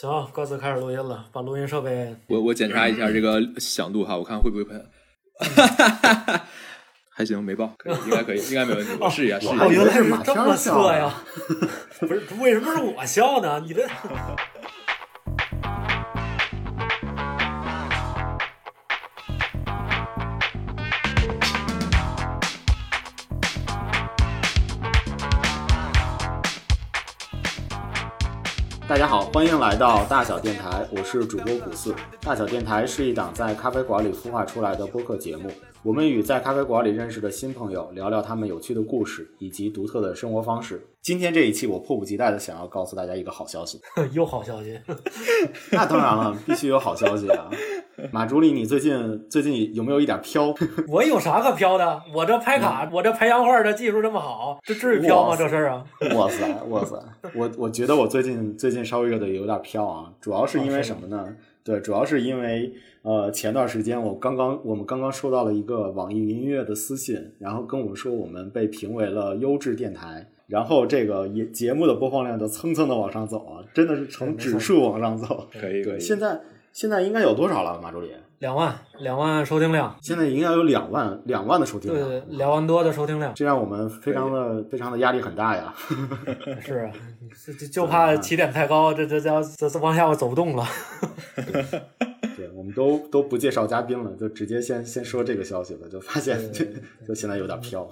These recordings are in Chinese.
行，各自开始录音了，把录音设备我我检查一下这个响度哈，我看会不会喷。还行，没爆，可以，应该可以，应该没问题。我试一下，试一下。哦，原来是这么测呀！不是，为什么是我笑呢？你这 大家好，欢迎来到大小电台，我是主播古四。大小电台是一档在咖啡馆里孵化出来的播客节目，我们与在咖啡馆里认识的新朋友聊聊他们有趣的故事以及独特的生活方式。今天这一期，我迫不及待的想要告诉大家一个好消息。有好消息，那当然了，必须有好消息啊！马助理，你最近最近有没有一点飘？我有啥可飘的？我这拍卡，我这拍洋画的技术这么好，这至于飘吗？这事儿啊？哇塞，哇塞！我我觉得我最近最近稍微有点有点飘啊，主要是因为什么呢？对，主要是因为呃前段时间我刚刚我们刚刚收到了一个网易云音乐的私信，然后跟我们说我们被评为了优质电台，然后这个也节目的播放量就蹭蹭的往上走啊，真的是呈指数往上走。可以可以。现在现在应该有多少了，马助理？两万，两万收听量，现在应该有两万两万的收听量，对对，两万多的收听量，这让我们非常的非常的压力很大呀。是啊，就就就怕起点太高，这这这这这往下我走不动了。对，我们都都不介绍嘉宾了，就直接先先说这个消息吧，就发现就就现在有点飘。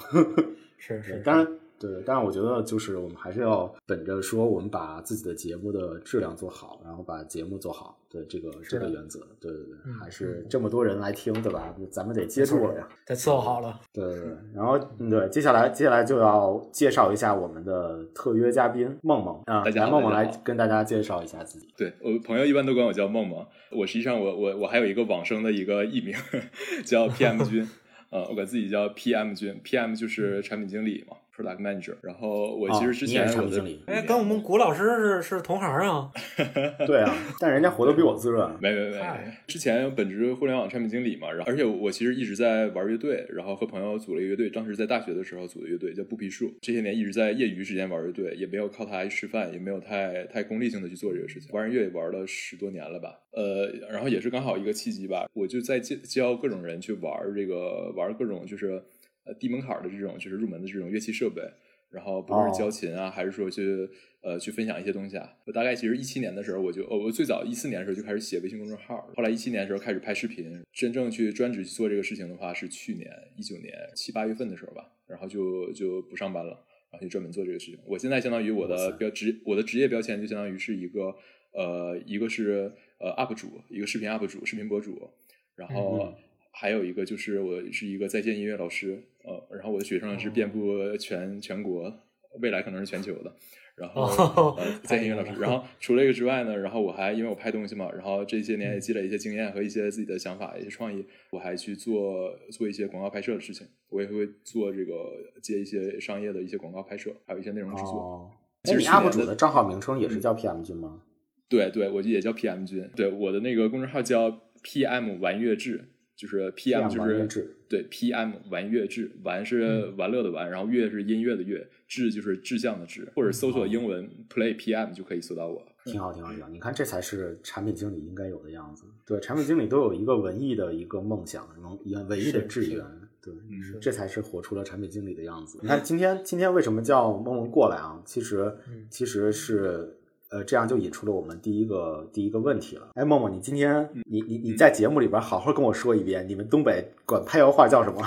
是是，当然，对，但是我觉得就是我们还是要本着说我们把自己的节目的质量做好，然后把节目做好，对这个这个原则，对对对，嗯还是这么多人来听，对吧？咱们得接住了呀。得伺候好了。对对对，然后嗯对，接下来接下来就要介绍一下我们的特约嘉宾梦梦啊，大家来梦梦来跟大家介绍一下自己。对我朋友一般都管我叫梦梦，我实际上我我我还有一个往生的一个艺名 叫 PM 君，呃，我管自己叫 PM 君，PM 就是产品经理嘛，Product Manager。然后我其实之前我的、是产品经理，哎，跟我们谷老师是是同行啊。对啊，但人家活得比我滋润。没没没，之前本职互联网产品经理嘛，然后而且我其实一直在玩乐队，然后和朋友组了一个乐队，当时在大学的时候组的乐队叫布皮树，这些年一直在业余时间玩乐队，也没有靠它吃饭，也没有太太功利性的去做这个事情，玩音乐也玩了十多年了吧，呃，然后也是刚好一个契机吧，我就在教教各种人去玩这个玩各种就是呃低门槛的这种就是入门的这种乐器设备。然后不论是教琴啊，还是说去呃去分享一些东西啊，我大概其实一七年的时候我就哦我最早一四年的时候就开始写微信公众号，后来一七年的时候开始拍视频，真正去专职去做这个事情的话是去年一九年七八月份的时候吧，然后就就不上班了，然后就专门做这个事情。我现在相当于我的标职我的职业标签就相当于是一个呃一个是呃 UP 主，一个视频 UP 主，视频博主，然后。嗯还有一个就是我是一个在线音乐老师，呃，然后我的学生是遍布全全国，未来可能是全球的。然后、哦呃，在线音乐老师，然后除了这个之外呢，然后我还因为我拍东西嘛，然后这些年也积累一些经验和一些自己的想法、一些创意，我还去做做一些广告拍摄的事情，我也会做这个接一些商业的一些广告拍摄，还有一些内容制作。哦，哎，你其实 UP 主的的账号名称也是叫 PM 君吗？对对，我就也叫 PM 君，对我的那个公众号叫 PM 玩乐志，就是 PM 就是志对 PM 玩乐志，玩是玩乐的玩，然后乐是音乐的乐，志就是志向的志，或者搜索英文 Play PM 就可以搜到我。挺好，挺好，挺好。你看，这才是产品经理应该有的样子。对，产品经理都有一个文艺的一个梦想，能一文艺的志愿。对，嗯这才是活出了产品经理的样子。你看，今天今天为什么叫梦梦过来啊？其实其实是。呃，这样就引出了我们第一个第一个问题了。哎，默默，你今天你你你在节目里边好好跟我说一遍，你们东北管拍洋画叫什么？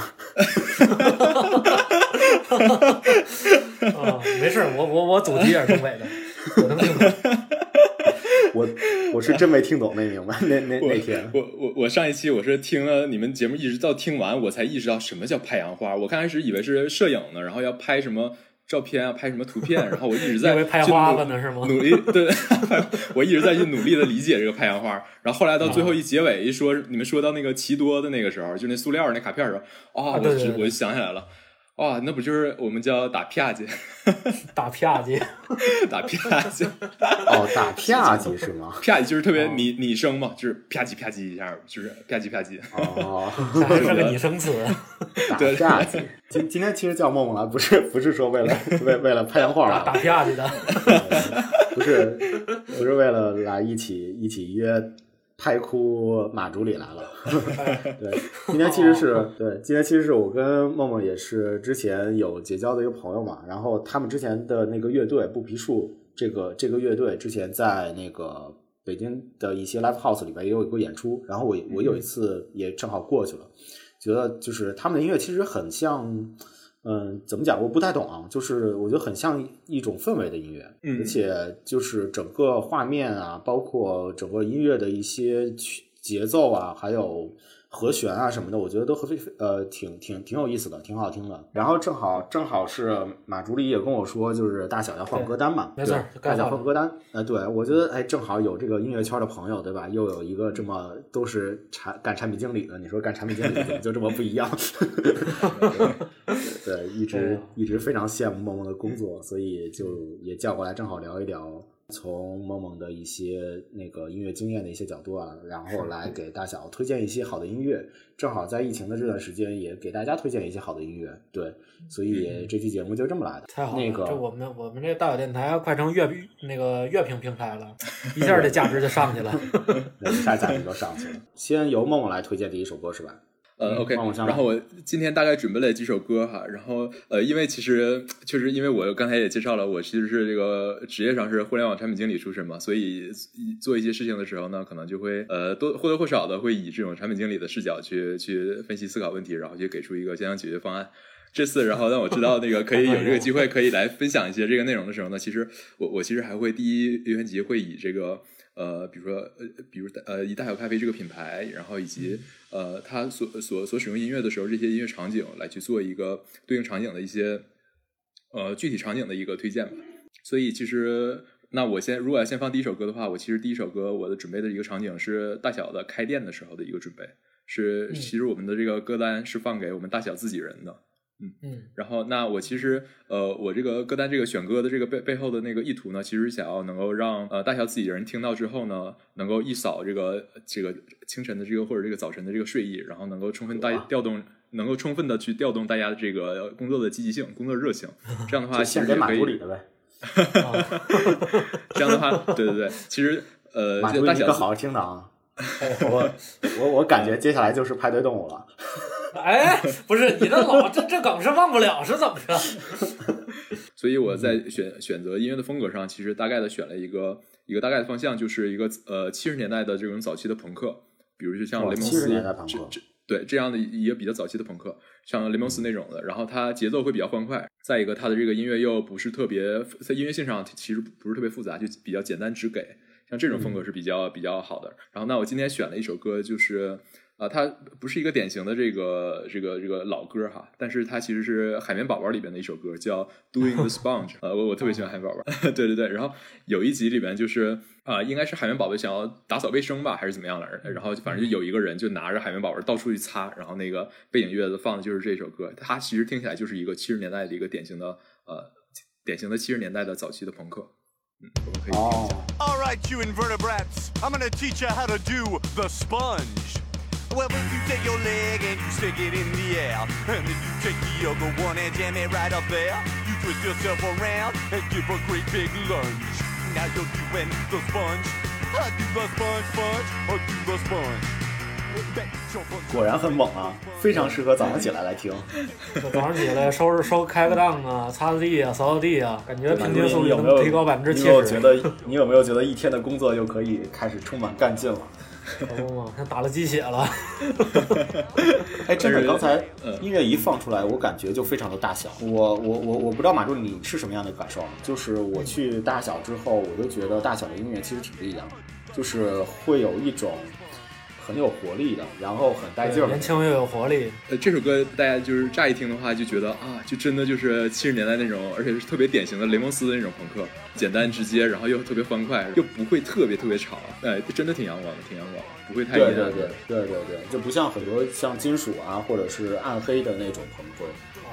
啊，没事儿，我我我祖籍也是东北的，我能听懂。我我是真没听懂，没明白那那那天。我我我上一期我是听了你们节目，一直到听完我才意识到什么叫拍洋画。我刚开始以为是摄影呢，然后要拍什么照片啊，拍什么图片，然后我一直在努花了呢是吗努力对，我一直在去努力的理解这个拍洋花。然后后来到最后一结尾一说，你们说到那个奇多的那个时候，就那塑料那卡片的时候，啊，我就我就想起来了。哇，那不就是我们叫打啪叽，打啪叽，打啪叽，哦，打啪叽是吗？啪叽就是特别拟拟声嘛，就是啪叽啪叽一下，就是啪叽啪叽。哦，还是个拟声词。打对啪叽。今今天其实叫梦梦来，不是不是说为了为为了拍洋画打啊打。啪叽的，不是，不是为了来一起一起约拍哭马助理来了。对，今天其实是对，今天其实是我跟梦梦也是之前有结交的一个朋友嘛，然后他们之前的那个乐队不皮树，这个这个乐队之前在那个北京的一些 live house 里边也有过演出，然后我我有一次也正好过去了，觉得就是他们的音乐其实很像。嗯，怎么讲？我不太懂啊，就是我觉得很像一种氛围的音乐，嗯而且就是整个画面啊，包括整个音乐的一些曲节奏啊，还有和弦啊什么的，我觉得都非呃挺挺挺有意思的，挺好听的。然后正好正好是马助理也跟我说，就是大小要换歌单嘛，没错对大小换换歌单。呃，对我觉得哎，正好有这个音乐圈的朋友，对吧？又有一个这么都是产干产品经理的，你说干产品经理怎么就这么不一样？对，一直一直非常羡慕梦梦的工作，所以就也叫过来，正好聊一聊从梦梦的一些那个音乐经验的一些角度啊，然后来给大小推荐一些好的音乐。正好在疫情的这段时间，也给大家推荐一些好的音乐。对，所以这期节目就这么来的。太好了！那个这我们我们这大小电台快成乐那个乐评平台了，一下这价值就上去了。那一下价值就上去了。先由梦梦来推荐第一首歌是吧？呃，OK，然后我今天大概准备了几首歌哈，然后呃，因为其实确实因为我刚才也介绍了，我其实是这个职业上是互联网产品经理出身嘛，所以做一些事情的时候呢，可能就会呃多或多或少的会以这种产品经理的视角去去分析思考问题，然后去给出一个相应解决方案。这次，然后让我知道那个可以 有这个机会可以来分享一些这个内容的时候呢，其实我我其实还会第一优先级会以这个呃，比如说呃，比如呃，以大小咖啡这个品牌，然后以及呃，它所所所使用音乐的时候，这些音乐场景来去做一个对应场景的一些呃具体场景的一个推荐吧。所以其实，那我先如果要先放第一首歌的话，我其实第一首歌我的准备的一个场景是大小的开店的时候的一个准备，是嗯其实我们的这个歌单是放给我们大小自己人的。嗯然后，那我其实呃，我这个歌单这个选歌的这个背背后的那个意图呢，其实想要能够让呃大小自己人听到之后呢，能够一扫这个这个清晨的这个或者这个早晨的这个睡意，然后能够充分带调动，能够充分的去调动大家的这个工作的积极性、工作热情。这样的话，其实是可以助理的呗。啊，这样的话，对对对，其实呃，大小助理你可好好听的啊！我我我感觉接下来就是派对动物了。哎，不是你这老这这梗是忘不了是怎么着？所以我在选选择音乐的风格上，其实大概的选了一个一个大概的方向，就是一个呃七十年代的这种早期的朋克，比如就像雷蒙70斯年代朋克这这对这样的一个比较早期的朋克，像雷蒙斯那种的，然后它节奏会比较欢快，再一个它的这个音乐又不是特别在音乐性上其实不是特别复杂，就比较简单直给，像这种风格是比较、比较好的。然后那我今天选了一首歌，就是。啊，它不是一个典型的这个这个这个老歌哈，但是它其实是《海绵宝宝》里边的一首歌，叫《Doing the Sponge》。呃，我我特别喜欢海绵宝宝，对对对。然后有一集里边就是啊、应该是海绵宝宝想要打扫卫生吧，还是怎么样的？然后反正就有一个人就拿着海绵宝宝到处去擦，然后那个背景乐子放的就是这首歌。它其实听起来就是一个七十年代的一个典型的呃典型的七十年代的早期的朋克。嗯，我们可以听一下。哦，All right, you invertebrates, I'm gonna teach you how to do the sponge. Well, if you take your leg and you stick it in the air, and then you take the other one and jam it right up there, you twist yourself around and give a great big lunge. Now you're doing the sponge. I do the sponge, sponge, I do the sponge. Bet your butt- 果然很猛啊，非常适合早上起来来听。早上起来收拾收开个档啊，擦擦地啊，扫扫地啊，感觉平均速率你有没有能提高百分之七十你有没有觉。得你有没有觉得一天的工作又可以开始充满干劲了？可不嘛，像打了鸡血了。哎，真的，刚才嗯音乐一放出来，我感觉就非常的大小。我我我我不知道马柱你是什么样的感受啊？就是我去大小之后，我就觉得大小的音乐其实挺不一样的，就是会有一种很有活力的，然后很带劲儿年。轻又有活力，呃，这首歌大家就是乍一听的话，就觉得啊，就真的就是七十年代那种，而且是特别典型的雷蒙斯的那种朋克，简单直接，然后又特别欢快，又不会特别特别吵，哎，真的挺阳光的，挺阳光的，不会太阴暗。对对对对对对，就不像很多像金属啊，或者是暗黑的那种朋克，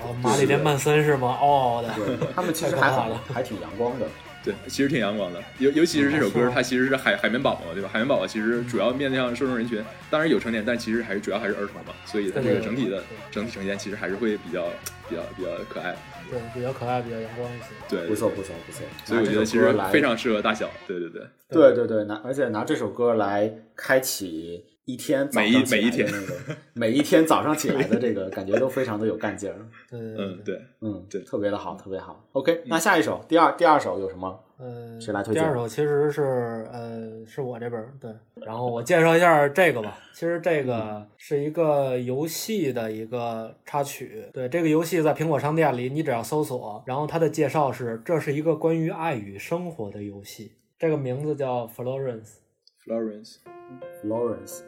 哦，玛丽莲曼森是吗？哦的，对他们其实还很太可怕了还挺阳光的。对，其实挺阳光的，尤尤其是这首歌，它其实是海海绵宝宝，对吧？海绵宝宝其实主要面向受众人群，当然有成年，但其实还是主要还是儿童嘛，所以它这个整体的整体呈现其实还是会比较比较比较可爱，对，比较可爱，比较阳光一些。对，不错不错不错。所以我觉得其实非常适合大小，对对对，对对对，拿而且拿这首歌来开启一天早每一上起来每一天的那个每一天早上起来的这个感觉都非常的有干劲儿，嗯，对，嗯，对特别的好，特别好。OK，那下一首第二第二首有什么？呃，谁来推荐第二首其实是呃是我这边儿对，然后我介绍一下这个吧。其实这个是一个游戏的一个插曲，对这个游戏在苹果商店里，你只要搜索，然后它的介绍是这是一个关于爱与生活的游戏，这个名字叫 Florence。Florence，Florence。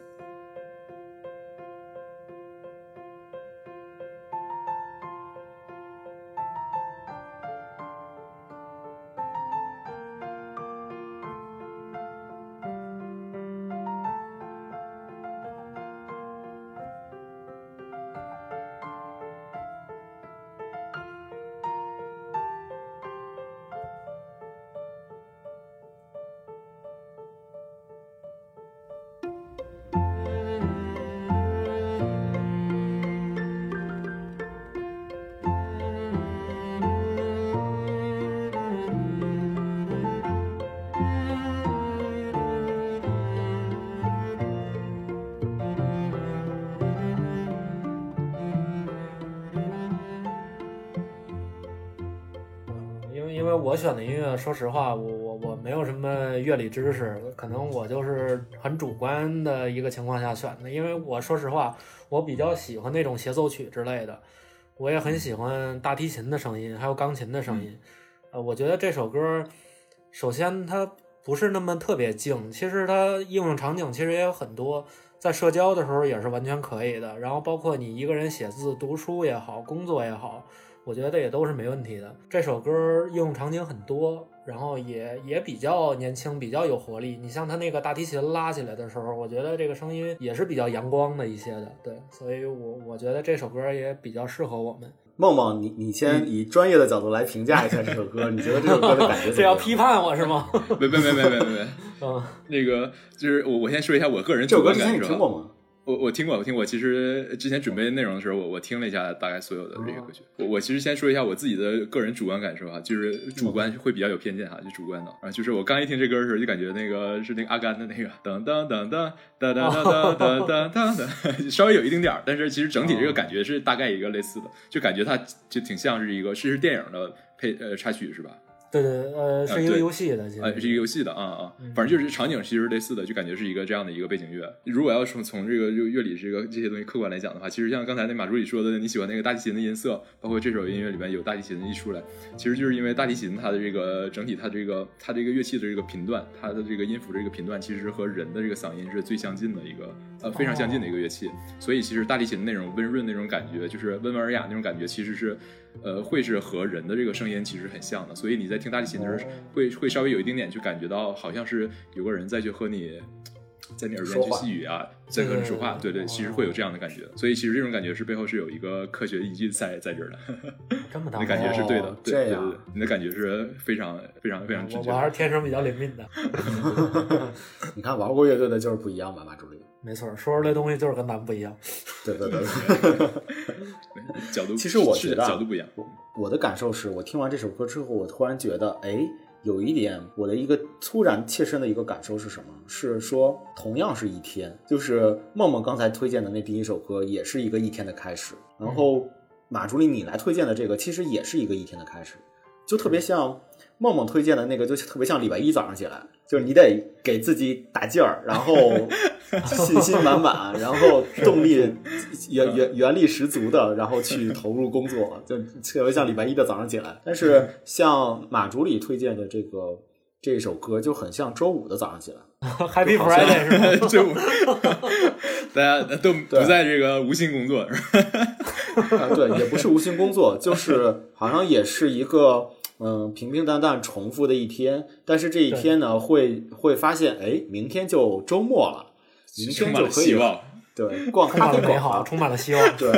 为因为我选的音乐，说实话，我我我没有什么乐理知识，可能我就是很主观的一个情况下选的。因为我说实话，我比较喜欢那种协奏曲之类的，我也很喜欢大提琴的声音，还有钢琴的声音。呃，我觉得这首歌，首先它不是那么特别静，其实它应用场景其实也有很多，在社交的时候也是完全可以的。然后包括你一个人写字、读书也好，工作也好。我觉得也都是没问题的。这首歌应用场景很多，然后也也比较年轻，比较有活力。你像他那个大提琴拉起来的时候，我觉得这个声音也是比较阳光的一些的，对，所以我我觉得这首歌也比较适合我们。梦梦，你你先以专业的角度来评价一下这首歌，你觉得这首歌的感觉怎么样？这要批判我是吗？没没没没没没没，嗯，那个就是我我先说一下我个人主这首歌。你听过吗？我我听过，我听过。其实之前准备内容的时候，我我听了一下大概所有的这个歌曲。我我其实先说一下我自己的个人主观感受哈，就是主观会比较有偏见哈，就主观的啊。就是我刚一听这歌的时候，就感觉那个是那个阿甘的那个当当当当当当当当当当当，稍微有一丁点儿，但是其实整体这个感觉是大概一个类似的，就感觉它就挺像是一个是是电影的配呃插曲是吧？对对，呃，是一个游戏的，呃，是一个游戏的啊啊，反正就是场景其实类似的，就感觉是一个这样的一个背景乐。如果要从从这个乐乐理这个这些东西客观来讲的话，其实像刚才那马助理说的，你喜欢那个大提琴的音色，包括这首音乐里面有大提琴一出来，其实就是因为大提琴它的这个整体它这个它这个乐器的这个频段，它的这个音符这个频段，其实和人的这个嗓音是最相近的一个呃非常相近的一个乐器，所以其实大提琴那种温润那种感觉，就是温文尔雅那种感觉，其实是呃会是和人的这个声音其实很像的，所以你在听大提琴的时候。会会稍微有一丁点就感觉到好像是有个人在去和你在你耳边去细语啊，在和你说话，对对，其实会有这样的感觉，所以其实这种感觉是背后是有一个科学依据在在这儿的，这么大你的感觉是对的哦，对对对，你的感觉是非常非常非常直我我还。是天生比较灵敏的，你看玩过乐队的就是不一样吧，马助理？没错，说出来东西就是跟咱们不一样。对对对对。角度其实我觉得啊角度不一样，我的感受是我听完这首歌之后，我突然觉得，哎，有一点我的一个突然切身的一个感受是什么？是说同样是一天，就是梦梦刚才推荐的那第一首歌，也是一个一天的开始。然后马助理你来推荐的这个，其实也是一个一天的开始，就特别像梦梦推荐的那个，就特别像礼拜一早上起来，就是你得给自己打劲儿，然后 信心满满，然后动力原原原力十足的，然后去投入工作，就特别像礼拜一的早上起来。但是像马主理推荐的这个这首歌，就很像周五的早上起来。Happy Friday 是吧？周五大家都不在这个无心工作，是吧？啊，对，也不是无心工作，就是好像也是一个嗯平平淡淡重复的一天，但是这一天呢，会会发现，哎，明天就周末了，明充满了天就可以希望。对，逛 充咖啡馆满了美好，充满了希望。对，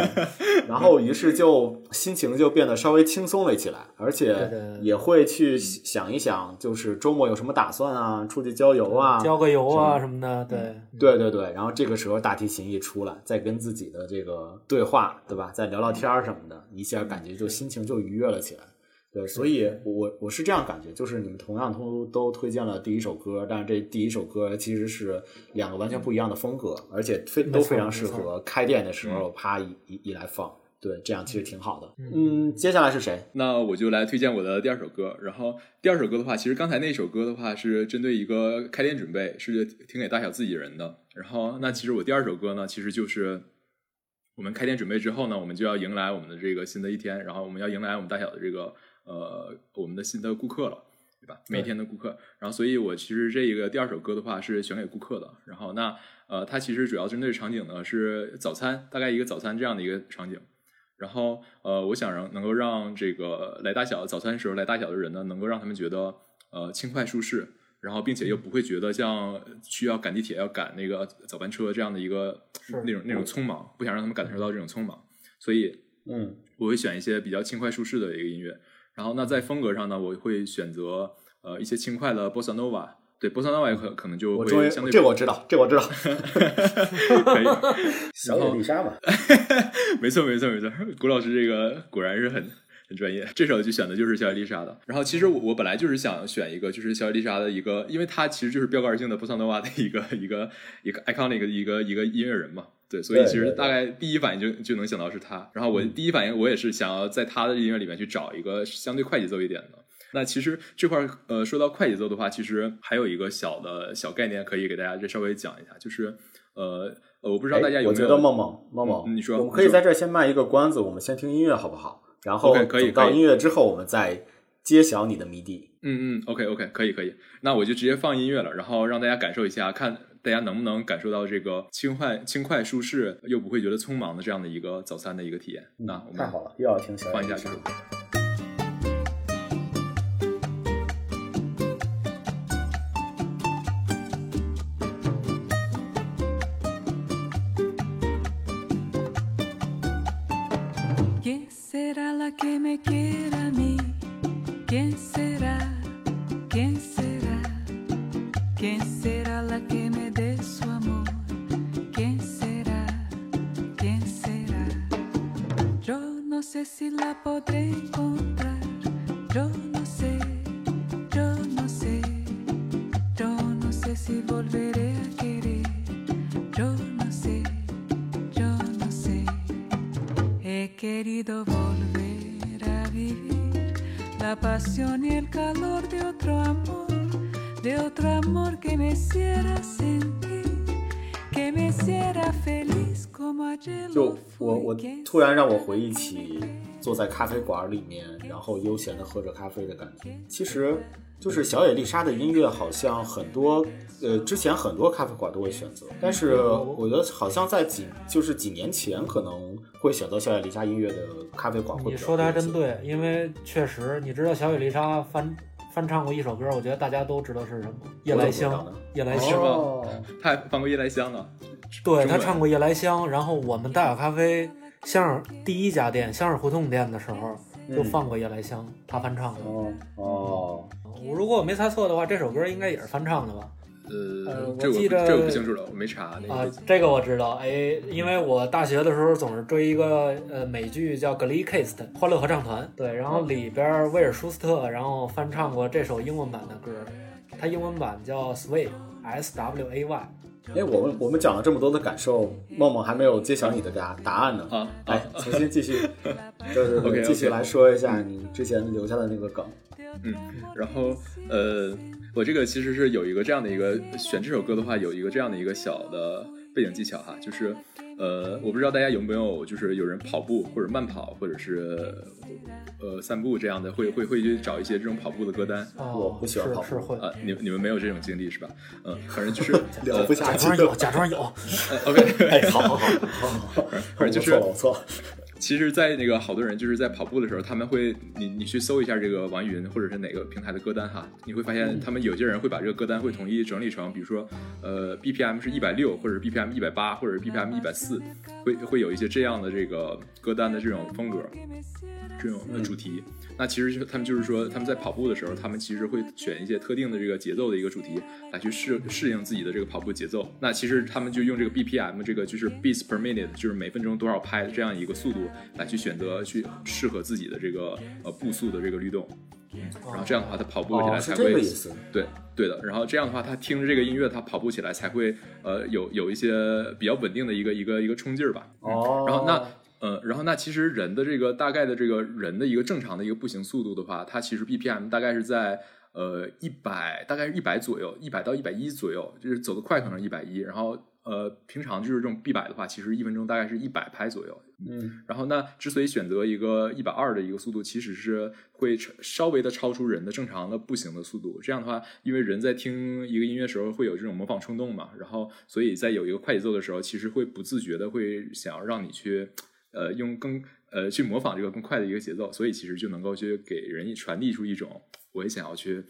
然后于是就心情就变得稍微轻松了起来，而且也会去想一想，就是周末有什么打算啊，出去郊游啊，郊个游啊什么的，对对对对，然后这个时候大提琴一出来，再跟自己的这个对话，对吧？再聊聊天儿什么的，一下感觉就心情就愉悦了起来。对，所以我我是这样感觉，就是你们同样都都推荐了第一首歌，但是这第一首歌其实是两个完全不一样的风格，而且非都非常适合开店的时候啪一一一来放。对，这样其实挺好的。嗯，接下来是谁？那我就来推荐我的第二首歌。然后第二首歌的话，其实刚才那首歌的话是针对一个开店准备，是听给大小自己人的。然后那其实我第二首歌呢，其实就是我们开店准备之后呢，我们就要迎来我们的这个新的一天，然后我们要迎来我们大小的这个呃我们的新的顾客了。对吧？每天的顾客，然后所以我其实这一个第二首歌的话是选给顾客的。然后那呃，它其实主要针对场景呢是早餐，大概一个早餐这样的一个场景。然后呃，我想让能够让这个来大小早餐时候来大小的人呢，能够让他们觉得呃轻快舒适，然后并且又不会觉得像需要赶地铁要赶那个早班车这样的一个那种那种匆忙，不想让他们感受到这种匆忙，所以嗯，我会选一些比较轻快舒适的一个音乐。然后那在风格上呢，我会选择呃一些轻快的 bossa nova。对，bossa nova 可可能就会相对这我知道，这我知道，可以。小野丽莎嘛。没错，没错，没错。谷老师这个果然是很很专业。这首就选的就是小野丽莎的。然后其实我我本来就是想选一个，就是小野丽莎的一个，因为她其实就是标杆性的波萨诺瓦的一个一个一个 iconic 的一个一个音乐人嘛。对，所以其实大概第一反应就就能想到是她。然后我第一反应我也是想要在她的音乐里面去找一个相对快节奏一点的。那其实这块儿，呃，说到快节奏的话，其实还有一个小的小概念可以给大家再稍微讲一下，就是呃呃，我不知道大家哎有没有？我觉得梦梦梦梦，嗯你说我们可以在这儿先卖一个关子，我们先听音乐好不好？然后可以等到音乐之后，我们再揭晓你的谜底。嗯嗯，OK OK，可以可以，那我就直接放音乐了，然后让大家感受一下，看大家能不能感受到这个轻快、轻快、舒适又不会觉得匆忙的这样的一个早餐的一个体验。那我们嗯太好了，又要听小野放一下这首歌。坐在咖啡馆里面，然后悠闲的喝着咖啡的感觉。其实，就是小野丽莎的音乐，好像很多呃之前很多咖啡馆都会选择，但是我觉得好像在几就是几年前可能会选择小野丽莎音乐的咖啡馆会比较你说的还真对，因为确实，你知道小野丽莎翻翻唱过一首歌，我觉得大家都知道是什么，《夜来香。夜来香，哦他还放过夜来香呢。对中文他唱过《夜来香》，然后我们大小咖啡香儿第一家店香儿胡同店的时候就嗯放过《夜来香》，他翻唱的。哦哦，我如果我没猜错的话，这首歌应该也是翻唱的吧？呃这我不记得这我不清楚了，我没查那啊。，这个我知道，哎，因为我大学的时候总是追一个呃美剧叫《Glee Cast》欢乐合唱团，对，然后里边威尔舒斯特然后翻唱过这首英文版的歌，它英文版叫 Sway，S W A Y。哎，我们我们讲了这么多的感受，梦梦还没有揭晓你的答答案呢。啊来啊，重新继续，对对对继续来说一下你之前留下的那个梗。嗯然后呃，我这个其实是有一个这样的一个选这首歌的话，有一个这样的一个小的背景技巧哈，就是呃，我不知道大家有没有就是有人跑步或者慢跑或者是呃散步这样的，会会会去找一些这种跑步的歌单哦，我不喜欢跑步是是会，啊，你你们没有这种经历是吧？嗯，反正就是 聊不下去假装有，假装有。呃 OK，哎，好好好好好，反正就是我错了，我错了。其实，在那个好多人就是在跑步的时候，他们会你你去搜一下这个网易云或者是哪个平台的歌单哈，你会发现他们有些人会把这个歌单会统一整理成，比如说呃 BPM 是一百六，或者是 BPM 一百八，或者是 BPM 一百四，会会有一些这样的这个歌单的这种风格，这种的主题。那其实就他们就是说他们在跑步的时候，他们其实会选一些特定的这个节奏的一个主题来去适适应自己的这个跑步节奏。那其实他们就用这个 BPM 这个就是 beats per minute，就是每分钟多少拍的这样一个速度来去选择去适合自己的这个呃步速的这个律动。然后这样的话，他跑步起来才会。对对的，然后这样的话，他听着这个音乐，他跑步起来才会呃有有一些比较稳定的一个一个一个冲劲儿吧。哦，然后那呃，然后那其实人的这个大概的这个人的一个正常的一个步行速度的话，它其实 BPM 大概是在呃一百，大概是一百左右，一百到一百一左右，就是走得快可能一百一，然后呃平常就是这种 B 摆的话，其实一分钟大概是一百拍左右。嗯，然后那之所以选择一个一百二的一个速度，其实是会超稍微的超出人的正常的步行的速度。这样的话，因为人在听一个音乐时候会有这种模仿冲动嘛，然后所以在有一个快节奏的时候，其实会不自觉的会想要让你去呃用更呃去模仿这个更快的一个节奏，所以其实就能够去给人传递出一种我也想要去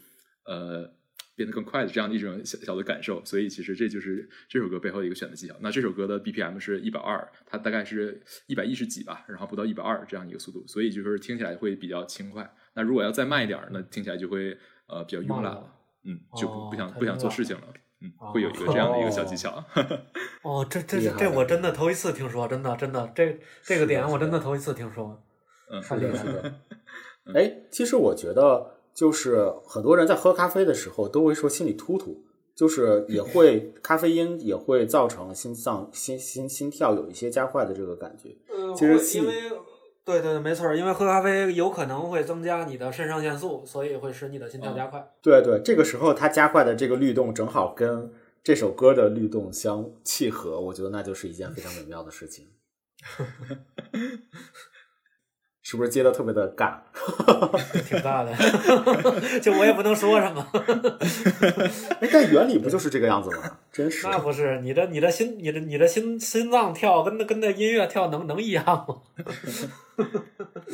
呃。变得更快的这样的一种小小的感受，所以其实这就是这首歌背后的一个选择技巧。那这首歌的 BPM 是一百二，它大概是一百一十几吧，然后不到一百二这样一个速度，所以就是听起来会比较轻快。那如果要再慢一点儿，那听起来就会呃比较慵懒了，嗯，就不不想哦不想做事情了，嗯，会有一个这样的一个小技巧。哦，这这这厉害了这我真的头一次听说，真的真的这这个点我真的头一次听说。嗯，太厉害了的。哎，其实我觉得，就是很多人在喝咖啡的时候都会说心里突突，就是也会咖啡因也会造成心脏心心心跳有一些加快的这个感觉。呃其实对对对，没错儿，因为喝咖啡有可能会增加你的肾上腺素，所以会使你的心跳加快。对对，这个时候它加快的这个律动正好跟这首歌的律动相契合，我觉得那就是一件非常美妙的事情。是不是接的特别的尬？挺尬的，就我也不能说什么。哎，但原理不就是这个样子吗？真是。那不是你的你的心你的你的心心脏跳跟那跟那音乐跳能能一样吗？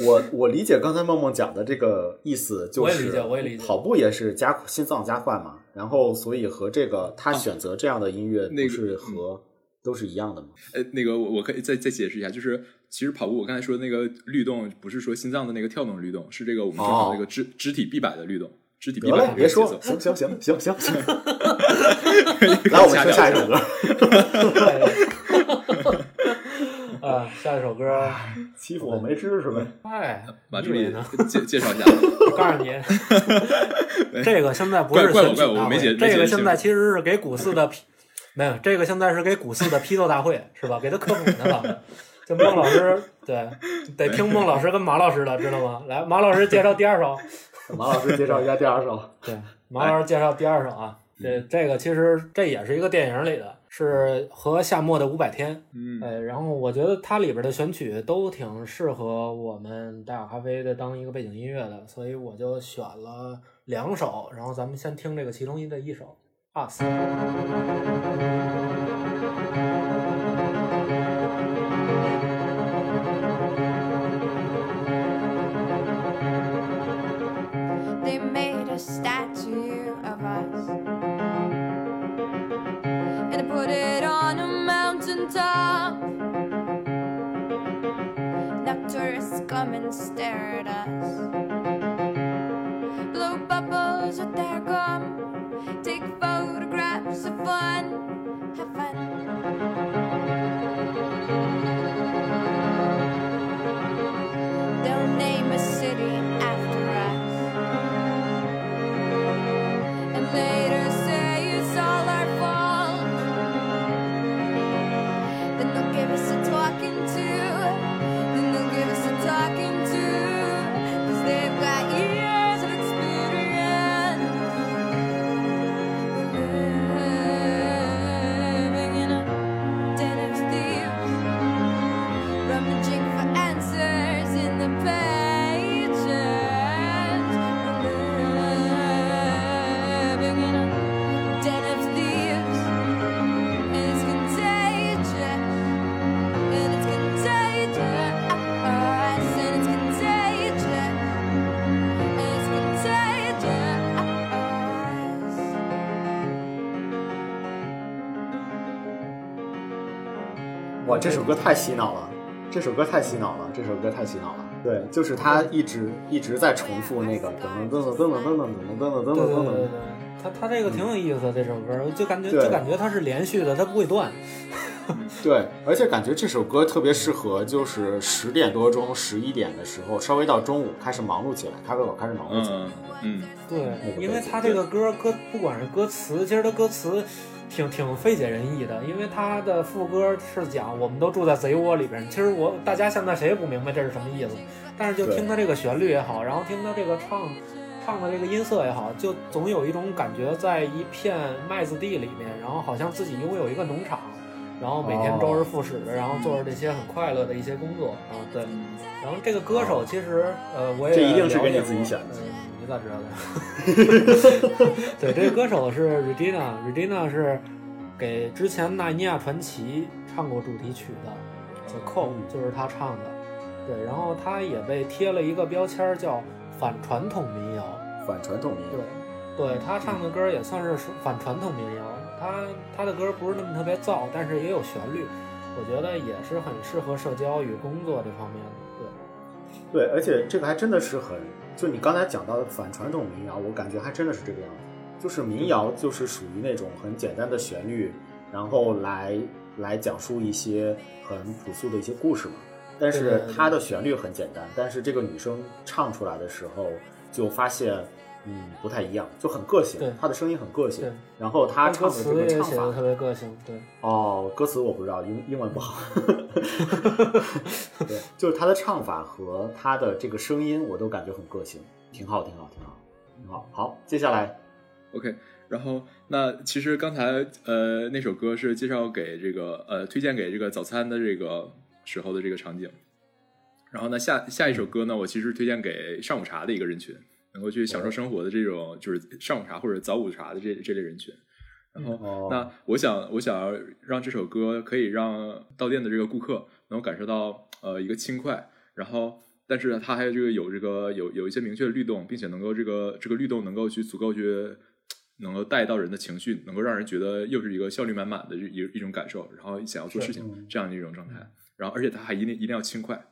我我理解刚才梦梦讲的这个意思，就我也理是解我也理解跑步也是加心脏加快嘛，然后所以和这个他选择这样的音乐那是和都是一样的吗？呃，那个我我可以再再解释一下，就是其实跑步我刚才说的那个律动，不是说心脏的那个跳动的律动，是这个我们正常的这个肢、肢体臂摆的律动，肢体嘞摆的，别说了，节奏。行行行行行行。来，我们听下一首歌。啊，下一首歌，欺负我没知识呗。哎，马助理呢？介介绍一下，我 告诉你，这个现在不是怪怪我怪我没解没这个解释清楚现在其实是给股四的批，没有，这个现在是给股四的批斗大会，是吧？给他科普呢，咱们。就孟老师，对，得听孟老师跟马老师的，知道吗？来，马老师介绍第二首。马老师介绍一下第二首。对，马老师介绍第二首啊，这这个其实这也是一个电影里的，是和夏末的五百天。嗯，哎，然后我觉得它里边的选曲都挺适合我们大雅咖啡的当一个背景音乐的，所以我就选了两首，然后咱们先听这个其中一的一首《Us》。Tourists come and stare at us. Blow bubbles with their gum, take photographs of fun, 哇，这首歌太洗脑了，这首歌太洗脑了，这首歌太洗脑了。对，就是他一直一直在重复那个噔噔噔噔噔噔噔噔噔噔噔噔对对对对噔噔。，他他这个挺有意思的这首歌，就感觉就感觉它是连续的，它不会断。对，而且感觉这首歌特别适合，就是十点多钟、十一点的时候，稍微到中午开始忙碌起来，咖啡馆开始忙碌起来。嗯嗯，对那，个因为他这个歌歌不管是歌词，其实他歌词挺挺费解人意的，因为他的副歌是讲我们都住在贼窝里边。其实我大家现在谁也不明白这是什么意思，但是就听他这个旋律也好，然后听他这个唱唱的这个音色也好，就总有一种感觉，在一片麦子地里面，然后好像自己拥有一个农场。然后每天周而复始的，然后做着这些很快乐的一些工作啊，对。然后这个歌手其实，呃，我也这一定是给你自己过选的嗯你咋知道的？对，这个歌手是 Regina，Regina 是给之前《纳尼亚传奇》唱过主题曲的，The Call 就是他唱的。对，然后他也被贴了一个标签儿叫反传统民谣。反传统民对谣。，对他唱的歌也算是反传统民谣。他他的歌不是那么特别燥，但是也有旋律，我觉得也是很适合社交与工作这方面的。对。对，而且这个还真的是很，就你刚才讲到的反传统民谣，我感觉还真的是这个样子。就是民谣就是属于那种很简单的旋律，然后来来讲述一些很朴素的一些故事嘛。但是它的旋律很简单，但是这个女生唱出来的时候，就发现嗯不太一样，就很个性对。他的声音很个性对，然后她他歌唱的这个唱法特别个性，对。哦，歌词我不知道，英英文不好。对，就是他的唱法和他的这个声音，我都感觉很个性，挺好，挺好，挺好，挺好。好，接下来 OK，然后那其实刚才呃那首歌是介绍给这个呃推荐给这个早餐的这个时候的这个场景，然后呢下下一首歌呢，我其实推荐给上午茶的一个人群，能够去享受生活的这种就是上午茶或者早午茶的这这类人群。然后，哦。那我想，我想要让这首歌可以让到店的这个顾客能够感受到呃一个轻快，然后，但是它还有这个有这个有有一些明确的律动，并且能够这个这个律动能够去足够去能够带到人的情绪，能够让人觉得又是一个效率满满的一一种感受，然后想要做事情嗯。这样的一种状态，然后而且它还一定一定要轻快，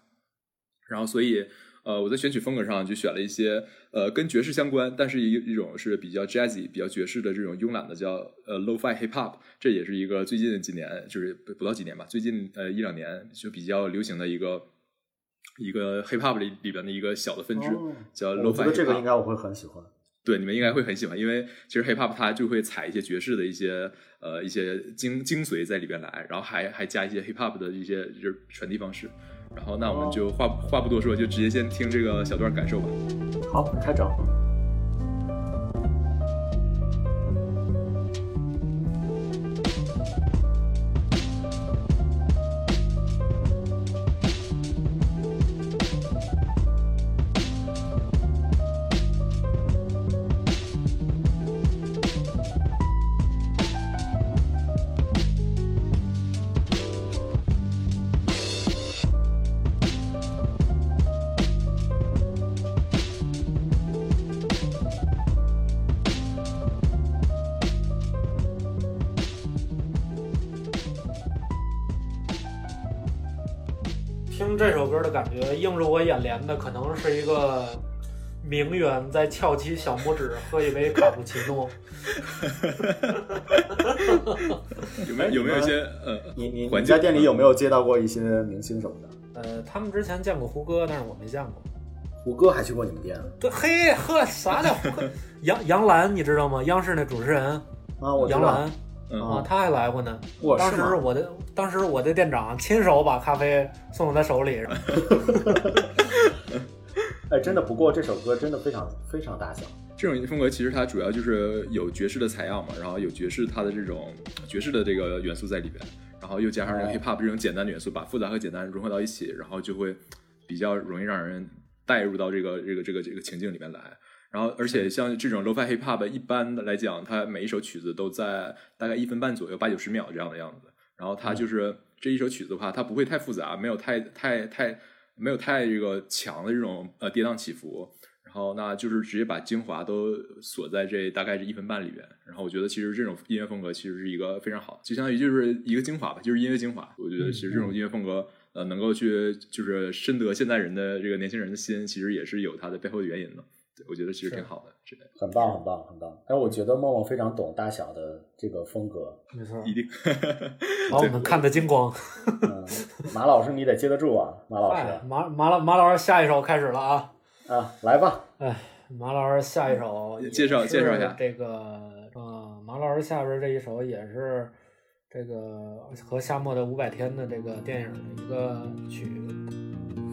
然后所以。呃，我在选曲风格上就选了一些呃跟爵士相关，但是一一种是比较 jazzy、比较爵士的这种慵懒的叫呃 lo-fi hip hop，这也是一个最近几年就是不不到几年吧，最近呃一两年就比较流行的一个一个 hip hop 里里边的一个小的分支，哦叫 lo-fi 觉得这个应。该我会很喜欢。对，你们应该会很喜欢，因为其实 hip hop 它就会采一些爵士的一些呃一些精精髓在里边来，然后还还加一些 hip hop 的一些就是传递方式。然后那我们就话话不多说，就直接先听这个小段感受吧。好，开整。感觉，映入我眼帘的可能是一个名媛在翘起小拇指喝一杯卡布奇诺。有没有有没有一些呃你你你在店里有没有接到过一些明星什么的？呃，他们之前见过胡歌，但是我没见过。胡歌还去过你们店对，嘿呵，啥叫胡歌？杨杨澜，你知道吗？央视那主持人啊？我知道杨澜嗯啊，他还来过呢。我，当时？我的当时我的店长亲手把咖啡送到他手里，哎，真的，不过这首歌真的非常非常大小。这种风格其实它主要就是有爵士的采样嘛，然后有爵士它的这种爵士的这个元素在里边，然后又加上这个哦 hip hop 这种简单的元素，把复杂和简单融合到一起，然后就会比较容易让人带入到这个这个这个这个情境里面来。然后，而且像这种 lo-fi hip hop，一般的来讲，它每一首曲子都在大概一分半左右，八九十秒这样的样子。然后它就是这一首曲子的话，它不会太复杂，没有太太太没有太这个强的这种呃跌宕起伏。然后那就是直接把精华都锁在这大概是一分半里边。然后我觉得其实这种音乐风格其实是一个非常好，就相当于就是一个精华吧，就是音乐精华。我觉得其实这种音乐风格。呃，能够去就是深得现代人的这个年轻人的心，其实也是有它的背后的原因的。对，我觉得其实挺好的，之类的。很棒，很棒，很棒。但我觉得默默非常懂大小的这个风格。没错，一定 把我们看得精光。嗯，马老师你得接得住啊，马老师。哎，马马老马老师下一首开始了啊！啊，来吧。哎，马老师下一首介绍介绍一下这个啊，马老师下边这一首也是这个和夏末的五百天的这个电影的一个曲。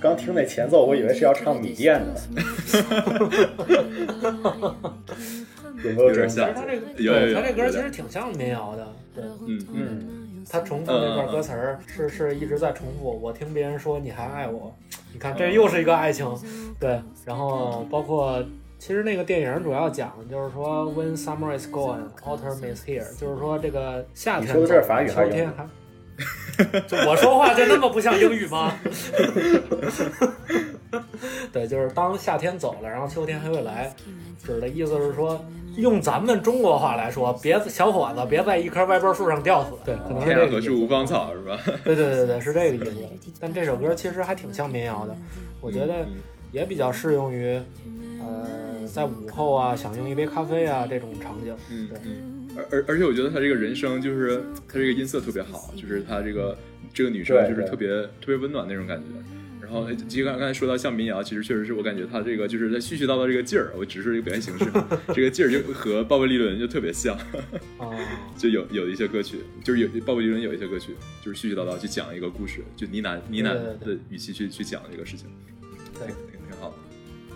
刚听那前奏，我以为是要唱米店的。有没有这种有点像？他这个有有有对他这歌其实挺像民谣的，对，嗯嗯，他重复那段歌词儿是是一直在重复。我听别人说你还爱我，你看这又是一个爱情，对。然后包括其实那个电影主要讲的就是说，When summer is gone, autumn is here，就是说这个夏天你说的这是法语还是英语秋天还。就 我说话就那么不像英语吗？对，就是当夏天走了，然后秋天还会来，指的意思是说，用咱们中国话来说，别小伙子别在一棵歪脖树上吊死。对，可能是个无芳草是吧？对对对对，是这个意思。但这首歌其实还挺像民谣的，我觉得也比较适用于，呃，在午后啊，想用一杯咖啡啊这种场景。嗯对嗯。而而而且我觉得他这个人声就是他这个音色特别好，就是他这个这个女生就是特别特别温暖那种感觉。然后，其实刚刚才说到像民谣，其实确实是我感觉他这个就是在絮絮叨叨这个劲儿，我只是一个表现形式，这个劲儿就和鲍勃迪伦就特别像，啊，就有有一些歌曲，就是有鲍勃迪伦有一些歌曲，就是絮絮叨叨去讲一个故事，就呢喃呢喃的语气去去讲这个事情，对挺挺挺好的。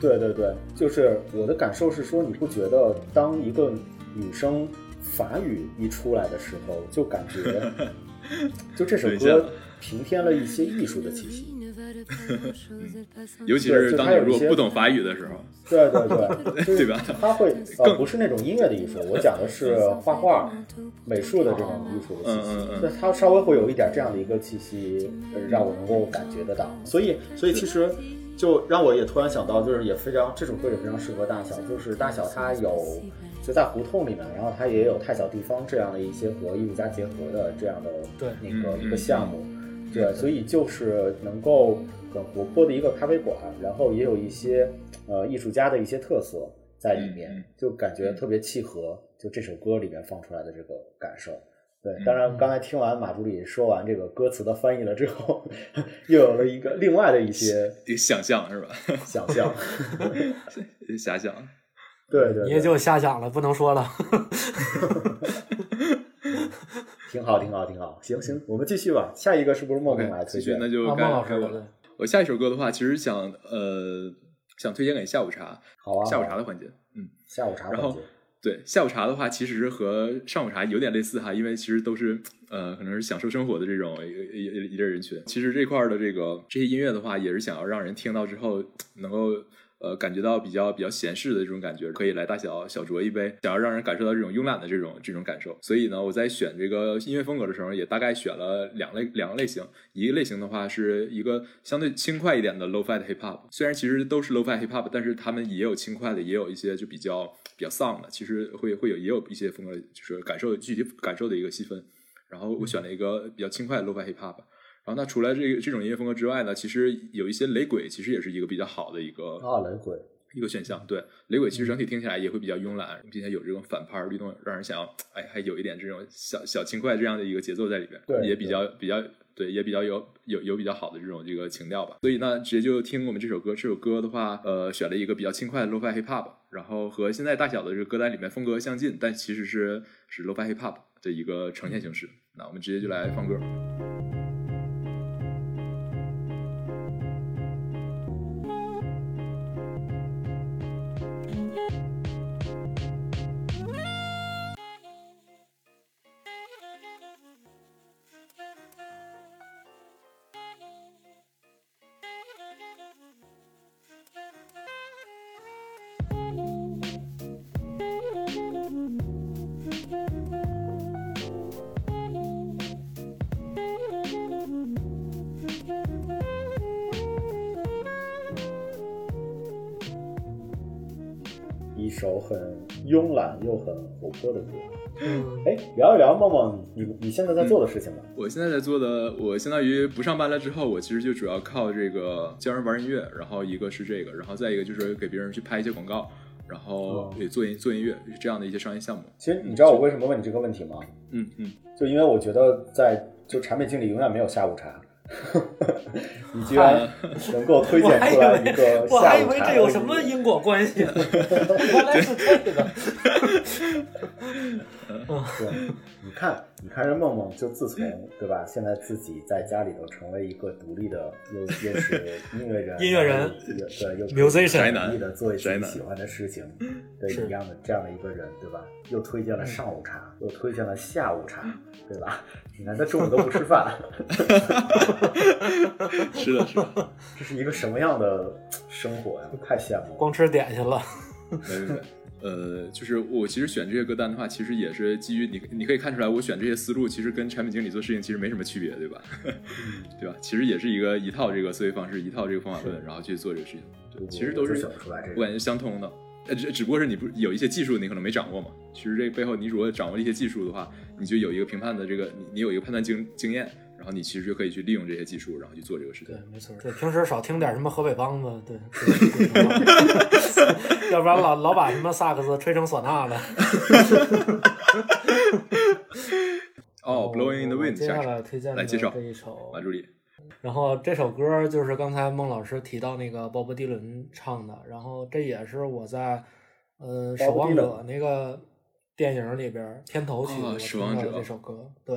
对对对，就是我的感受是说，你不觉得当一个女生法语一出来的时候，就感觉，就这首歌平添了一些艺术的气息。尤其是当你如果不懂法语的时候，对对对，就是对吧他会呃不是那种音乐的艺术，我讲的是画画、美术的这种艺术的气息嗯嗯嗯。那它稍微会有一点这样的一个气息，呃让我能够感觉得到。所以，所以其实就让我也突然想到，就是也非常这首歌也非常适合大小，就是大小它有就在胡同里面，然后它也有太小地方这样的一些和艺术家结合的这样的对那个嗯一个项目。对，所以就是能够很活泼的一个咖啡馆，然后也有一些呃艺术家的一些特色在里面，就感觉特别契合就这首歌里面放出来的这个感受。对，嗯当然刚才听完马助理说完这个歌词的翻译了之后，又有了一个另外的一些想象是吧？想象。遐 想。对对对，你也就瞎想了，不能说了。挺好，挺好，挺好。行行，我们继续吧。下一个是不是梦 OK，梦来推荐？继续那就啊，该孟老师该我了。我下一首歌的话，其实想呃想推荐给下午茶，好啊，下午茶的环节。嗯，下午茶然后环节。对，下午茶的话，其实和上午茶有点类似哈，因为其实都是呃，可能是享受生活的这种一一一一类人群。其实这块儿的这个这些音乐的话，也是想要让人听到之后能够呃感觉到比较比较闲适的这种感觉，可以来大小小酌一杯，想要让人感受到这种慵懒的这种这种感受。所以呢，我在选这个音乐风格的时候，也大概选了两类两个类型。一个类型的话是一个相对轻快一点的 low fat hip hop，虽然其实都是 low fat hip hop，但是他们也有轻快的，也有一些就比较比较丧的，其实会会有也有一些风格，就是感受具体感受的一个细分。然后我选了一个比较轻快的 low fat hip hop。然后那除了这个这种音乐风格之外呢，其实有一些雷鬼，其实也是一个比较好的一个啊，雷鬼。一个选项。对，雷鬼其实整体听起来也会比较慵懒，并且有这种反拍儿律动，让人想要哎还有一点这种小小轻快这样的一个节奏在里边，对也比较比较对，也比较有有有比较好的这种这个情调吧。所以呢，直接就听我们这首歌。这首歌的话，呃，选了一个比较轻快的 lo-fi hip hop，然后和现在大小的这个歌单里面风格相近，但其实是是 lo-fi hip hop 的一个呈现形式。那我们直接就来放歌。「又很活泼的歌。嗯，哎，聊一聊梦梦，你你现在在做的事情吧。我现在在做的，我相当于不上班了之后，我其实就主要靠这个教人玩音乐，然后一个是这个，然后再一个就是给别人去拍一些广告，然后哦也做音做音乐这样的一些商业项目。其实你知道我为什么问你这个问题吗？嗯嗯，就因为我觉得在就产品经理永远没有下午茶，你居然能够推我还以荐出来一为个我还以下午茶的为这有什一么因果关系呢，原来是这个。对，你看，你看这梦梦，就自从对吧，现在自己在家里头成为一个独立的，又又是音乐人，音乐人又对，又 Musician 独立的做自宅男己喜欢的事情，对是一样的这样的一个人，对吧？又推荐了上午茶，又推荐了下午茶，对吧？你看他中午都不吃饭？是的，是的，这是一个什么样的生活呀？太羡慕了。光吃点心了，没没没。呃，就是我其实选这些歌单的话，其实也是基于你，你可以看出来，我选这些思路其实跟产品经理做事情其实没什么区别，对吧？对吧？其实也是一个一套这个思维方式，一套这个方法论，然后去做这个事情。对，其实都是选不出来这个。我感觉相通的。呃，只只不过是你不有一些技术你可能没掌握嘛。其实这背后你如果掌握了一些技术的话，你就有一个评判的这个，你你有一个判断经经验，然后你其实就可以去利用这些技术，然后去做这个事情对。，没错。对，平时少听点什么河北梆子，对，对要不然老老把什么萨克斯吹成唢呐了。哦，Blowing in the Wind，接下下来推荐的来介绍这一首马助理。然后这首歌就是刚才孟老师提到那个鲍勃迪伦唱的，然后这也是我在呃《守望者》那个电影里边片头曲哦我守望者听到的这首歌，对，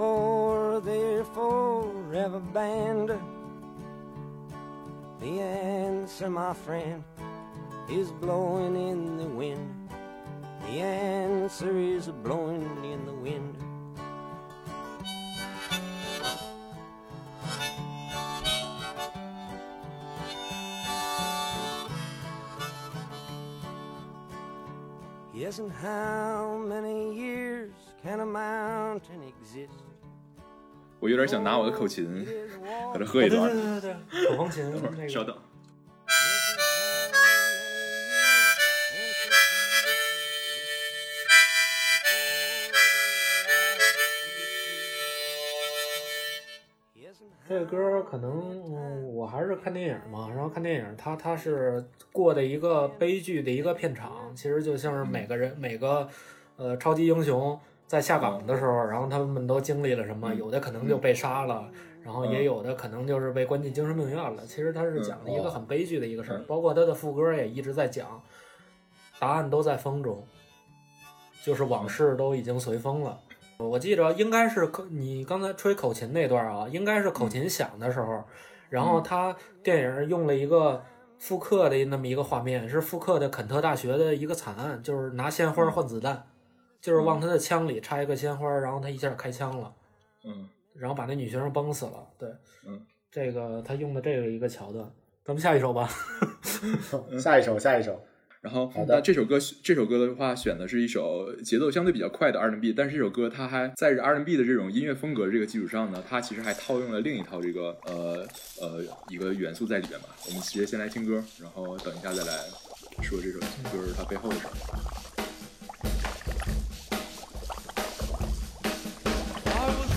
Before they're forever banned? The answer, my friend, is blowing in the wind. The answer is blowing in the wind. Yes, and how many years can a mountain exist? 我有点想拿我的口琴搁这喝一段。对对对对，口风琴等会儿，那个稍等。这个歌可能，嗯，我还是看电影嘛，然后看电影，它它是过的一个悲剧的一个片场，其实就像是每个人每个呃超级英雄在下岗的时候，然后他们都经历了什么，有的可能就被杀了，然后也有的可能就是被关进精神病院了。其实他是讲了一个很悲剧的一个事儿，包括他的副歌也一直在讲，答案都在风中，就是往事都已经随风了。我记着应该是口你刚才吹口琴那段啊，应该是口琴响的时候，然后他电影用了一个复刻的那么一个画面，是复刻的肯特大学的一个惨案，就是拿鲜花换子弹，就是往他的枪里插一个鲜花，然后他一下开枪了，嗯，然后把那女学生崩死了。对，嗯，这个他用的这个一个桥段，咱们下一首吧。下一首，下一首。然后好的这首歌这首歌的话，选的是一首节奏相对比较快的 R&B，但是这首歌它还在 R&B 的这种音乐风格这个基础上呢，它其实还套用了另一套这个呃呃一个元素在里边吧。我们直接先来听歌，然后等一下再来说这首歌它背后的事儿。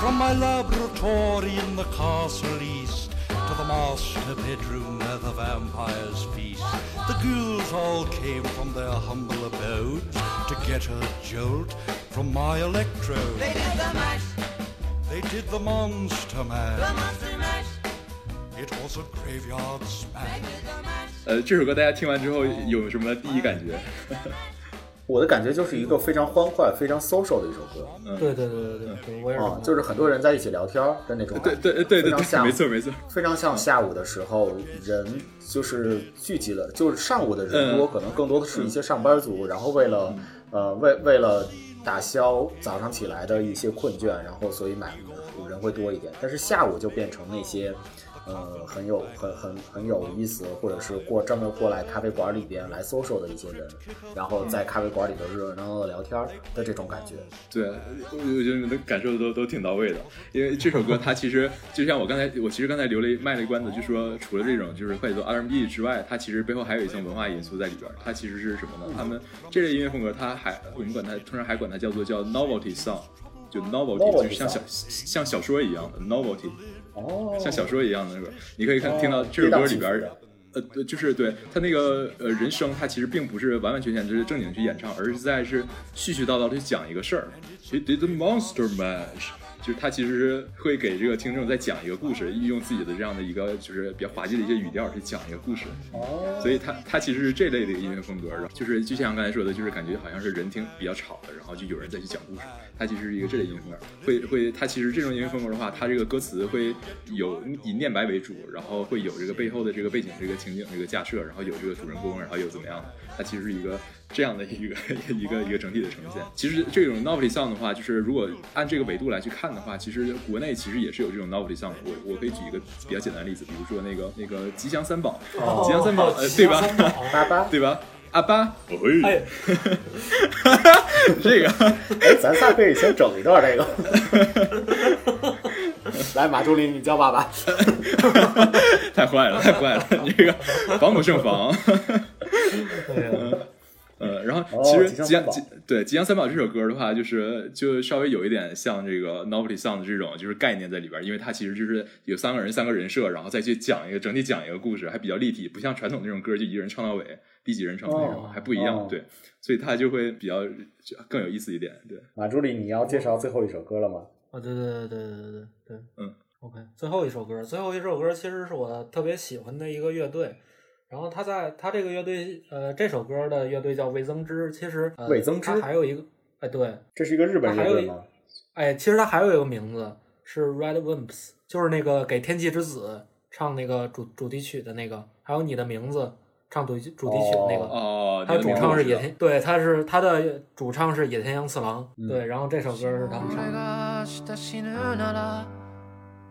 from my laboratory in the castle east to the master bedroom where the vampires feast. The ghouls all came from their humble abodes to get a jolt from my electro. They did the mash, They did the monster the mash. monster mash. It was a graveyard They smash. did the mash. 呃，这首歌大家听完之后有什么第一感觉？ 我的感觉就是一个非常欢快、非常 social 的一首歌对对对对对对，我也是啊就是很多人在一起聊天儿的那种感觉。对对对对，非常像没错没错。非常像下午的时候，人就是聚集了，就是上午的人多，嗯可能更多的是一些上班族，然后为了呃为为了打消早上起来的一些困倦，然后所以买人会多一点，但是下午就变成那些。呃，很有很很很有意思，或者是过专门过来咖啡馆里边来 social 的一些人，然后在咖啡馆里头热热闹闹的聊天的这种感觉。对，我觉得你的感受都都挺到位的，因为这首歌它其实就像我刚才，我其实刚才留了一卖了一关子，就说除了这种就是快节奏 R&B 之外，它其实背后还有一层文化因素在里边。它其实是什么呢？他们这类音乐风格，它还我们管它通常还管它叫做叫 novelty song，就 novelty Novelty 就是像小像小说一样的 novelty，哦，像小说一样的那个，你可以看哦听到这首歌里边。呃，对，就是对他那个呃人声，他其实并不是完完全全就是正经去演唱，而是在是絮絮叨叨的去讲一个事儿。He did the monster mash，就是他其实是会给这个听众再讲一个故事，运用自己的这样的一个就是比较滑稽的一些语调去讲一个故事。哦，所以他他其实是这类的音乐风格，然后就是就像刚才说的，就是感觉好像是人听比较吵的，然后就有人再去讲故事。他其实是一个这类音乐风格，会会他其实这种音乐风格的话，他这个歌词会有以念白为主，然后会有这个背后的这个背景、这个情景、这个架设，然后有这个主人公，然后有怎么样的，它其实是一个这样的一个 一个一个整体的呈现。其实这种 novelty song 的话，就是如果按这个维度来去看的话，其实国内其实也是有这种 novelty song 的。我我可以举一个比较简单的例子，比如说那个那个吉祥三宝，吉祥三宝，呃，对吧？阿巴，对吧？阿巴，哎，这个哎，咱仨可以先整一段这个。来，马助理，你叫爸爸。太坏了，太坏了！你这个防不胜防。呃，然后其实《吉吉》对《吉祥三宝》这首歌的话，就是就稍微有一点像这个 novelty song 这种就是概念在里边，因为它其实就是有三个人三个人设，然后再去讲一个整体讲一个故事，还比较立体，不像传统那种歌就一个人唱到尾，第几人唱那种还不一样。对，所以它就会比较更有意思一点。对，马助理，你要介绍最后一首歌了吗？啊，对对对对对对对，嗯，OK，最后一首歌，最后一首歌其实是我特别喜欢的一个乐队。然后他在他这个乐队，呃，这首歌的乐队叫魏增之，其实、呃、魏增之他还有一个，哎，对，这是一个日本乐还有一队吗？哎，其实他还有一个名字是 Red Wimps，就是那个给天气之子唱那个主主题曲的那个，还有你的名字唱主题主题曲的那个。哦，他主唱是野野田，对，他是他的主唱是野田洋次郎，嗯对，然后这首歌是他们唱俺的。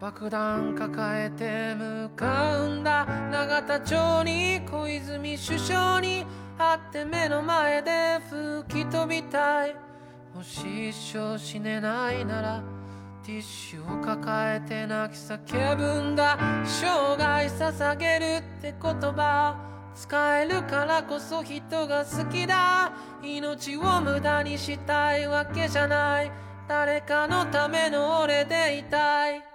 爆弾抱えて向かうんだ永田町に小泉首相に会って目の前で吹き飛びたい。もし一生死ねないならティッシュを抱えて泣き叫ぶんだ。生涯捧げるって言葉使えるからこそ人が好きだ。命を無駄にしたいわけじゃない。誰かのための俺でいたい。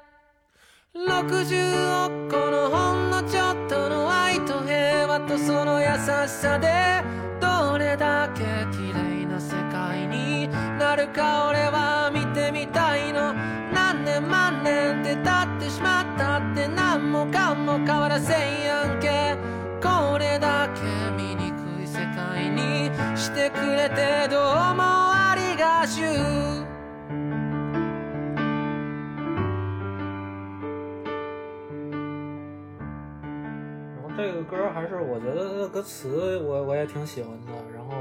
60億個のほんのちょっとの愛と平和とその優しさでどれだけ綺麗な世界になるか俺は見てみたいの。何年万年って経ってしまったって何もかも変わらせんやんけ。これだけ醜い世界にしてくれてどうもありがしゅう。这个歌还是我觉得它的歌词我我也挺喜欢的，然后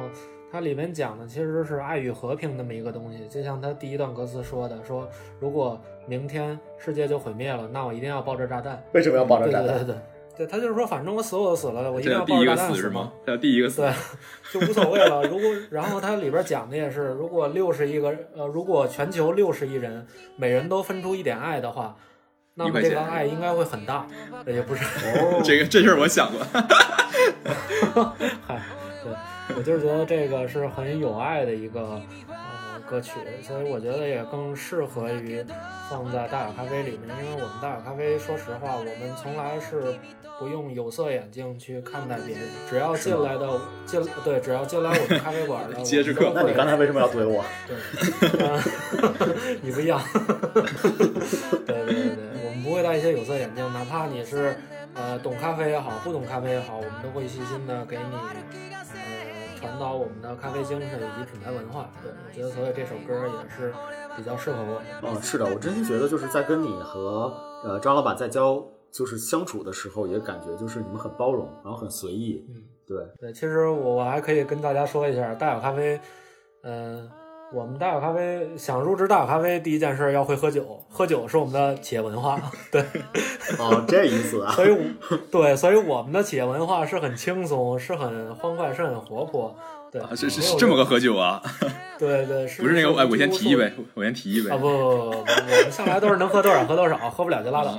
它里面讲的其实是爱与和平那么一个东西，就像它第一段歌词说的，说如果明天世界就毁灭了，那我一定要抱着炸弹。为什么要抱着炸弹？对对对，对他就是说，反正我死我就死了，我一定要抱着炸弹死死是吗？？这叫第一个死对，就无所谓了。如果然后它里边讲的也是，如果六十亿个呃，如果全球六十亿人每人都分出一点爱的话，那么这个爱应该会很大，呃也不是。哦，这个这事儿我想过，嗨，对，我就是觉得这个是很有爱的一个呃歌曲，所以我觉得也更适合于放在大小咖啡里面，因为我们大小咖啡，说实话，我们从来是不用有色眼镜去看待别人，只要进来的进对，只要进来我们咖啡馆的，接着课我们都会那你刚才为什么要怼我？对，嗯 你不一样。对对对会戴一些有色眼镜，哪怕你是呃懂咖啡也好，不懂咖啡也好，我们都会细心的给你呃传导我们的咖啡精神以及品牌文化。对，我觉得所以这首歌也是比较适合我的。嗯，是的，我真心觉得就是在跟你和呃张老板在交就是相处的时候，也感觉就是你们很包容，然后很随意。嗯，对，对，其实我我还可以跟大家说一下，大小咖啡，嗯、我们大小咖啡想入职大小咖啡，第一件事要会喝酒，喝酒是我们的企业文化。对，哦，这意思啊。所以对，所以我们的企业文化是很轻松，是很欢快，是很活泼。对，啊，是是是这么个喝酒啊，对对，是不是那个哎，我先提一杯，我先提一杯啊，不不不不，我们向来都是能喝多少喝多少，喝不了就拉倒。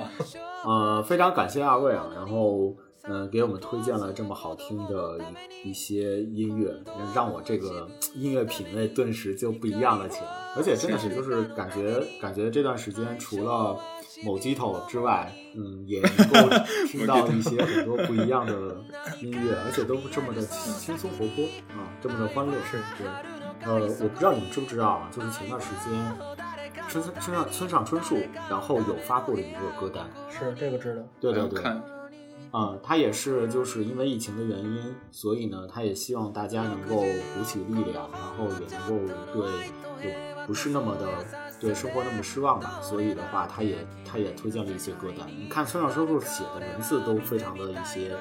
呃，非常感谢二位啊，然后嗯、呃给我们推荐了这么好听的一一些音乐，让我这个音乐品味顿时就不一样了起来。而且真的是就是感觉感觉这段时间除了某鸡头之外，嗯，也能够 听到一些很多不一样的音乐，而且都这么的轻轻松活泼啊，这么的欢乐。是对。呃，我不知道你们知不知道啊，就是前段时间村上村上村上春树，然后有发布了一个歌单，是这个知道。对对对，看啊、他也是就是因为疫情的原因，所以呢，他也希望大家能够鼓起力量，然后也能够对就不是那么的对生活那么失望吧。所以的话，他也他也推荐了一些歌单。你看村上春树写的文字都非常的一些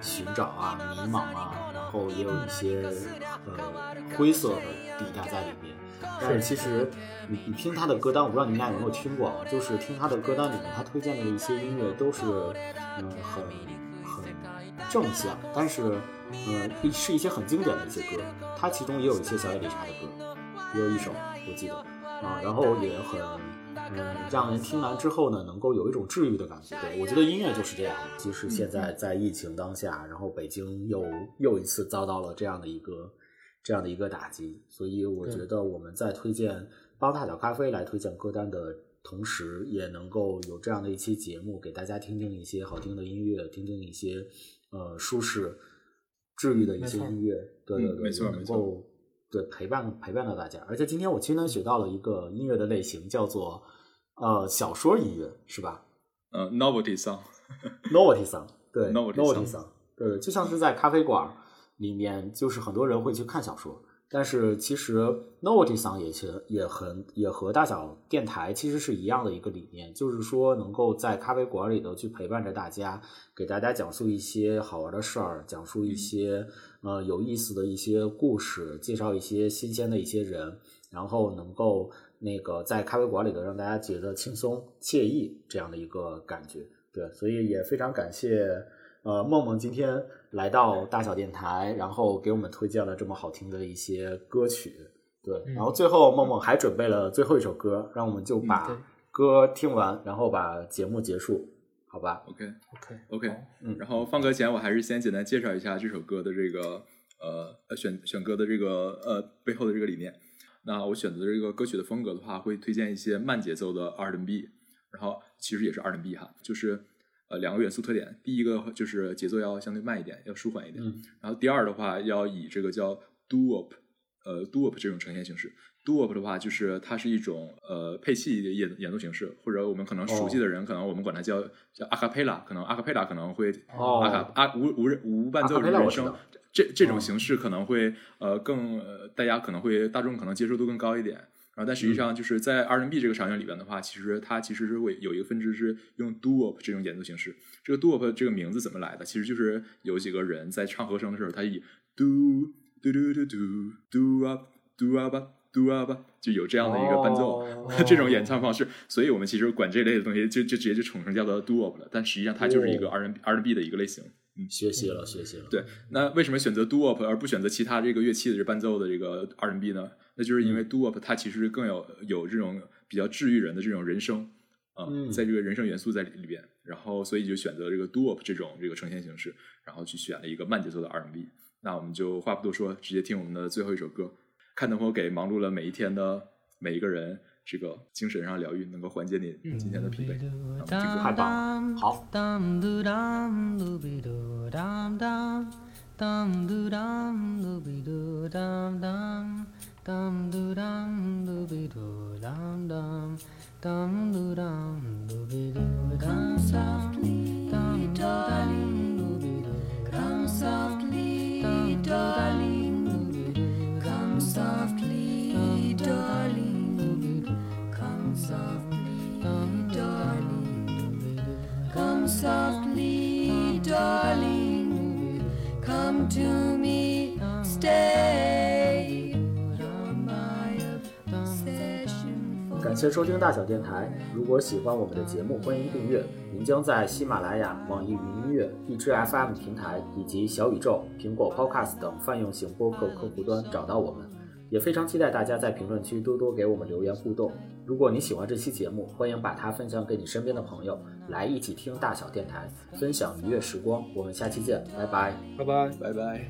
寻找啊、迷茫啊，然后也有一些呃灰色的地带在里面。但是其实你你听他的歌单，我不知道你们俩有没有听过啊，就是听他的歌单里面，他推荐的一些音乐都是嗯很很正向，但是嗯是一些很经典的一些歌，他其中也有一些小野丽莎的歌，也有一首我记得啊，然后也很嗯让人听完之后呢，能够有一种治愈的感觉。对我觉得音乐就是这样，即使现在在疫情当下，然后北京又又一次遭到了这样的一个。这样的一个打击，所以我觉得我们在推荐帮大小咖啡来推荐歌单的同时，也能够有这样的一期节目，给大家听听一些好听的音乐，听听一些呃舒适、治愈的一些音乐，对对嗯对，没错没错能够对陪伴陪伴到大家。而且今天我亲身学到了一个音乐的类型，叫做呃小说音乐，是吧呃 novelty song，？Novelty song，对 Novelty song，对，就像是在咖啡馆里面，就是很多人会去看小说。但是其实 Novelty song 也其实也很也和大小电台其实是一样的一个理念，就是说能够在咖啡馆里头去陪伴着大家，给大家讲述一些好玩的事儿，讲述一些、呃有意思的一些故事，介绍一些新鲜的一些人，然后能够那个在咖啡馆里头让大家觉得轻松惬意这样的一个感觉。对，所以也非常感谢呃梦梦今天来到大小电台，然后给我们推荐了这么好听的一些歌曲。对，嗯然后最后梦梦还准备了最后一首歌，让我们就把歌听完，然后把节目结束，好吧？OK OK OK，嗯然后放歌前，我还是先简单介绍一下这首歌的这个呃呃选选歌的这个呃背后的这个理念。那我选择这个歌曲的风格的话，会推荐一些慢节奏的 R&B，然后其实也是 R&B 哈，就是呃两个元素特点。第一个就是节奏要相对慢一点，要舒缓一点。嗯然后第二的话，要以这个叫 doo-wop，呃 doo-wop 这种呈现形式。doo-wop 的话，就是它是一种呃配器的演演奏形式，或者我们可能熟悉的人，可能我们管它叫叫阿卡贝拉，可能阿卡贝拉可能会哦阿卡阿无无人无伴奏的人声这这种哦形式可能会呃更呃大家可能会大众可能接受度更高一点。然后，但实际上就是在 R&B 这个场景里边的话，其实它其实是会有一个分支是用 doo-wop 这种演奏形式。这个 doo-wop 这个名字怎么来的？其实就是有几个人在唱和声的时候，他以 do do do do do do up do up do up 就有这样的一个伴奏、哦 这种演唱方式。所以我们其实管这类的东西就就直接就统称叫做 doo-wop 了。但实际上它就是一个哦 R&B R&B 的一个类型。学习了，学习了。对，那为什么选择 doo-wop 而不选择其他这个乐器的这伴奏的这个 R&B 呢？那就是因为 doo-wop 它其实更有有这种比较治愈人的这种人声啊、嗯在这个人声元素在里里边，然后所以就选择这个 doo-wop 这种这个呈现形式，然后去选了一个慢节奏的 R&B。那我们就话不多说，直接听我们的最后一首歌。看能否给忙碌了每一天的每一个人这个精神上疗愈，能够缓解你今天的疲惫。那我们听歌太棒。了，好，dum doo dum 感谢收听大小电台。如果喜欢我们的节目，欢迎订阅。您将在喜马拉雅、网易云音乐、荔枝 FM 平台以及小宇宙、苹果 Podcast 等泛用型播客客户端找到我们。也非常期待大家在评论区多多给我们留言互动。如果你喜欢这期节目，欢迎把它分享给你身边的朋友，来一起听大小电台，分享愉悦时光。我们下期见，拜拜。拜拜。拜拜。